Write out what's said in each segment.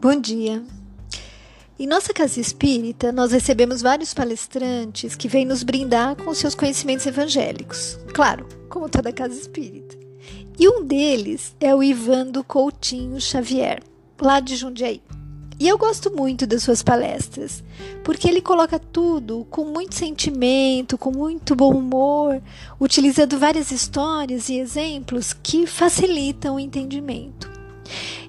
Bom dia. Em nossa casa espírita, nós recebemos vários palestrantes que vêm nos brindar com seus conhecimentos evangélicos. Claro, como toda casa espírita. E um deles é o Ivando Coutinho Xavier, lá de Jundiaí. E eu gosto muito das suas palestras, porque ele coloca tudo com muito sentimento, com muito bom humor, utilizando várias histórias e exemplos que facilitam o entendimento.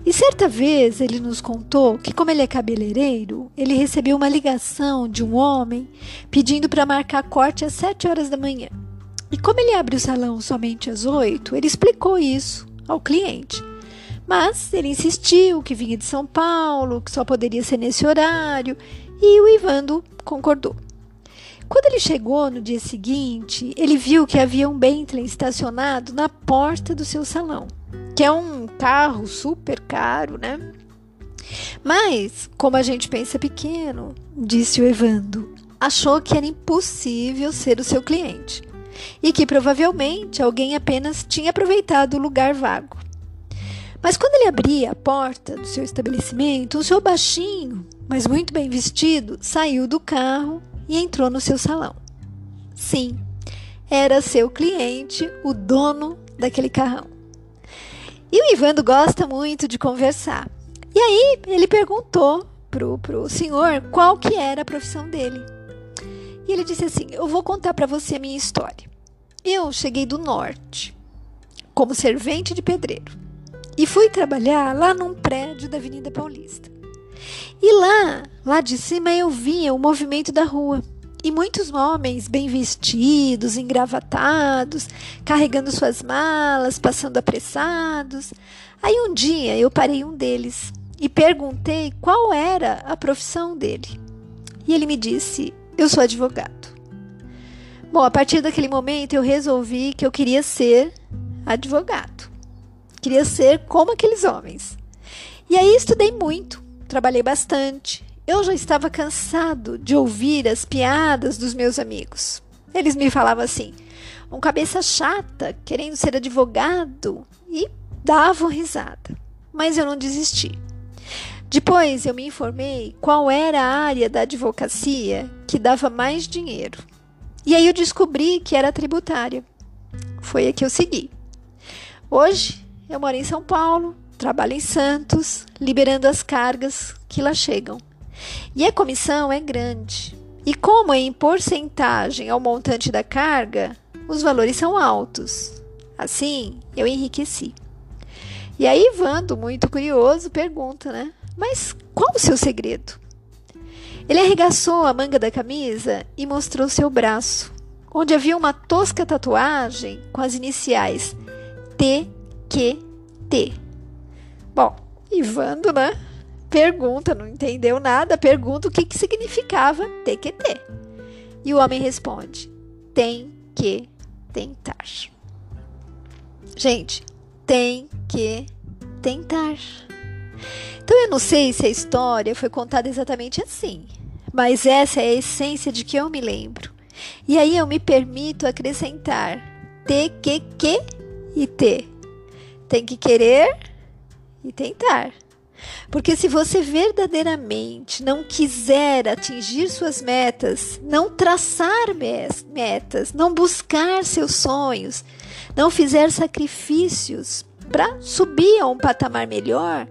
E certa vez ele nos contou que, como ele é cabeleireiro, ele recebeu uma ligação de um homem pedindo para marcar corte às 7 horas da manhã. E como ele abre o salão somente às 8, ele explicou isso ao cliente. Mas ele insistiu que vinha de São Paulo, que só poderia ser nesse horário, e o Ivando concordou. Quando ele chegou no dia seguinte, ele viu que havia um Bentley estacionado na porta do seu salão que é um carro super caro, né? Mas, como a gente pensa pequeno, disse o Evando, achou que era impossível ser o seu cliente e que provavelmente alguém apenas tinha aproveitado o lugar vago. Mas quando ele abria a porta do seu estabelecimento, um senhor baixinho, mas muito bem vestido, saiu do carro e entrou no seu salão. Sim, era seu cliente, o dono daquele carrão. E o Ivando gosta muito de conversar. E aí ele perguntou pro, pro senhor qual que era a profissão dele. E ele disse assim: Eu vou contar para você a minha história. Eu cheguei do norte como servente de pedreiro e fui trabalhar lá num prédio da Avenida Paulista. E lá, lá de cima eu via o movimento da rua e muitos homens bem vestidos, engravatados, carregando suas malas, passando apressados. Aí um dia eu parei um deles e perguntei qual era a profissão dele. E ele me disse: Eu sou advogado. Bom, a partir daquele momento eu resolvi que eu queria ser advogado. Queria ser como aqueles homens. E aí estudei muito, trabalhei bastante, eu já estava cansado de ouvir as piadas dos meus amigos. Eles me falavam assim: um cabeça chata, querendo ser advogado, e davam risada. Mas eu não desisti. Depois eu me informei qual era a área da advocacia que dava mais dinheiro. E aí eu descobri que era tributária. Foi a que eu segui. Hoje eu moro em São Paulo, trabalho em Santos, liberando as cargas que lá chegam. E a comissão é grande. E como é em porcentagem ao montante da carga, os valores são altos. Assim, eu enriqueci. E aí, Vando, muito curioso, pergunta, né? Mas qual o seu segredo? Ele arregaçou a manga da camisa e mostrou seu braço, onde havia uma tosca tatuagem com as iniciais TQT. Bom, Ivando, né? Pergunta, não entendeu nada, pergunta o que, que significava TQT. E o homem responde: tem que tentar. Gente, tem que tentar. Então eu não sei se a história foi contada exatamente assim, mas essa é a essência de que eu me lembro. E aí eu me permito acrescentar T, que, que e T. Tem que querer e tentar. Porque se você verdadeiramente não quiser atingir suas metas, não traçar metas, não buscar seus sonhos, não fizer sacrifícios para subir a um patamar melhor,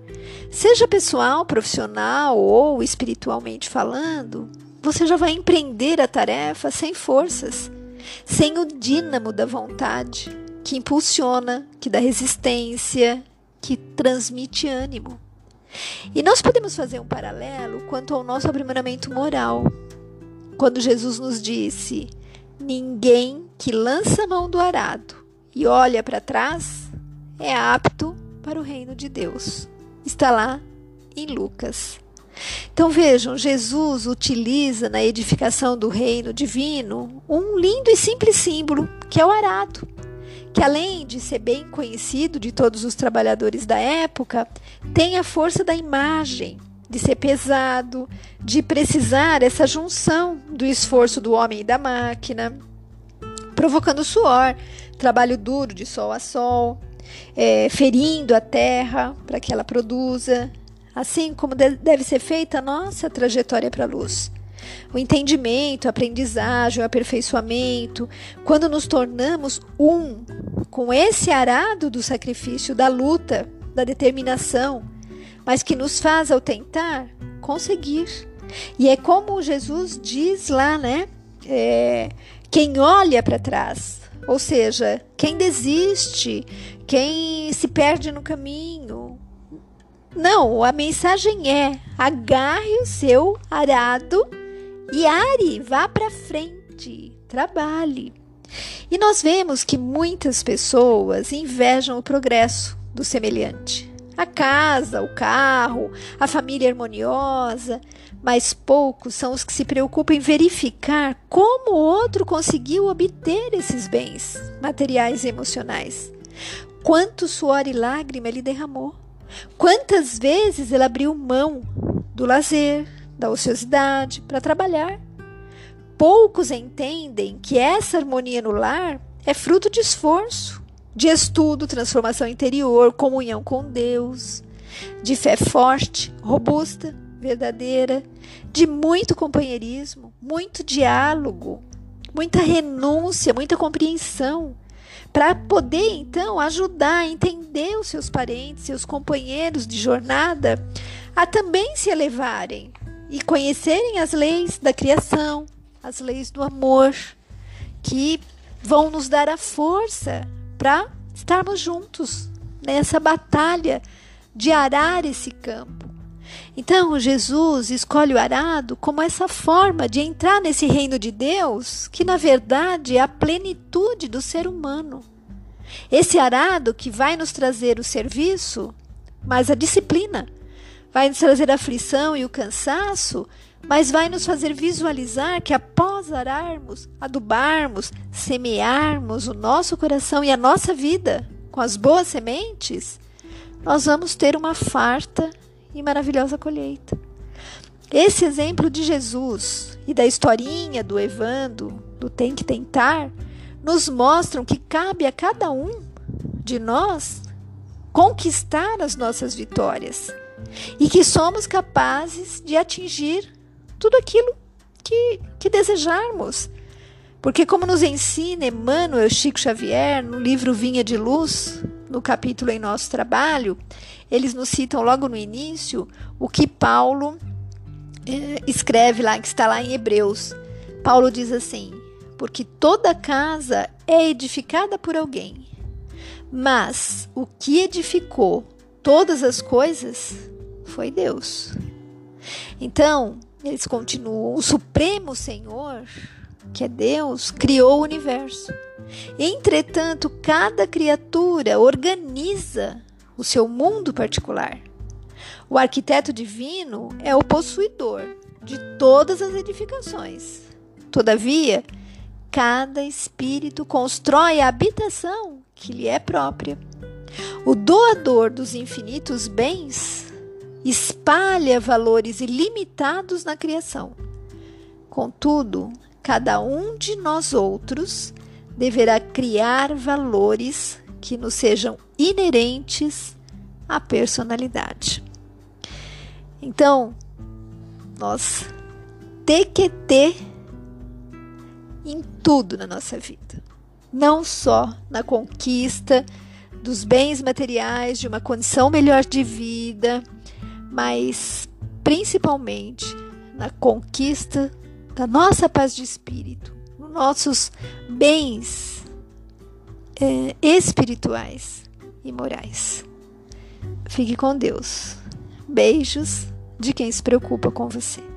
seja pessoal, profissional ou espiritualmente falando, você já vai empreender a tarefa sem forças, sem o dínamo da vontade que impulsiona, que dá resistência, que transmite ânimo. E nós podemos fazer um paralelo quanto ao nosso aprimoramento moral. Quando Jesus nos disse: Ninguém que lança a mão do arado e olha para trás é apto para o reino de Deus. Está lá em Lucas. Então vejam, Jesus utiliza na edificação do reino divino um lindo e simples símbolo, que é o arado que além de ser bem conhecido de todos os trabalhadores da época, tem a força da imagem, de ser pesado, de precisar essa junção do esforço do homem e da máquina, provocando suor, trabalho duro de sol a sol, é, ferindo a terra para que ela produza, assim como deve ser feita a nossa trajetória para a luz. O entendimento, a aprendizagem, o aperfeiçoamento, quando nos tornamos um com esse arado do sacrifício, da luta, da determinação, mas que nos faz, ao tentar, conseguir. E é como Jesus diz lá, né? É, quem olha para trás, ou seja, quem desiste, quem se perde no caminho. Não, a mensagem é: agarre o seu arado are, vá para frente, trabalhe. E nós vemos que muitas pessoas invejam o progresso do semelhante. A casa, o carro, a família harmoniosa, mas poucos são os que se preocupam em verificar como o outro conseguiu obter esses bens materiais e emocionais. Quanto suor e lágrima ele derramou? Quantas vezes ele abriu mão do lazer, da ociosidade para trabalhar? Poucos entendem que essa harmonia no lar é fruto de esforço, de estudo, transformação interior, comunhão com Deus, de fé forte, robusta, verdadeira, de muito companheirismo, muito diálogo, muita renúncia, muita compreensão, para poder então ajudar a entender os seus parentes, seus companheiros de jornada, a também se elevarem e conhecerem as leis da criação, as leis do amor, que vão nos dar a força para estarmos juntos nessa batalha de arar esse campo. Então, Jesus escolhe o arado como essa forma de entrar nesse reino de Deus, que na verdade é a plenitude do ser humano. Esse arado que vai nos trazer o serviço, mas a disciplina, vai nos trazer a aflição e o cansaço, mas vai nos fazer visualizar que após ararmos, adubarmos, semearmos o nosso coração e a nossa vida com as boas sementes, nós vamos ter uma farta e maravilhosa colheita. Esse exemplo de Jesus e da historinha do Evando, do tem que tentar, nos mostram que cabe a cada um de nós conquistar as nossas vitórias e que somos capazes de atingir tudo aquilo que, que desejarmos. Porque, como nos ensina Emmanuel Chico Xavier no livro Vinha de Luz, no capítulo Em Nosso Trabalho, eles nos citam logo no início o que Paulo eh, escreve lá, que está lá em Hebreus. Paulo diz assim: Porque toda casa é edificada por alguém, mas o que edificou todas as coisas foi Deus. Então, eles continuam: o Supremo Senhor, que é Deus, criou o universo. Entretanto, cada criatura organiza o seu mundo particular. O arquiteto divino é o possuidor de todas as edificações. Todavia, cada espírito constrói a habitação que lhe é própria. O doador dos infinitos bens espalha valores ilimitados na criação. Contudo, cada um de nós outros deverá criar valores que nos sejam inerentes à personalidade. Então, nós ter que ter em tudo na nossa vida, não só na conquista dos bens materiais, de uma condição melhor de vida, mas principalmente na conquista da nossa paz de espírito, nos nossos bens é, espirituais e morais. Fique com Deus. Beijos de quem se preocupa com você.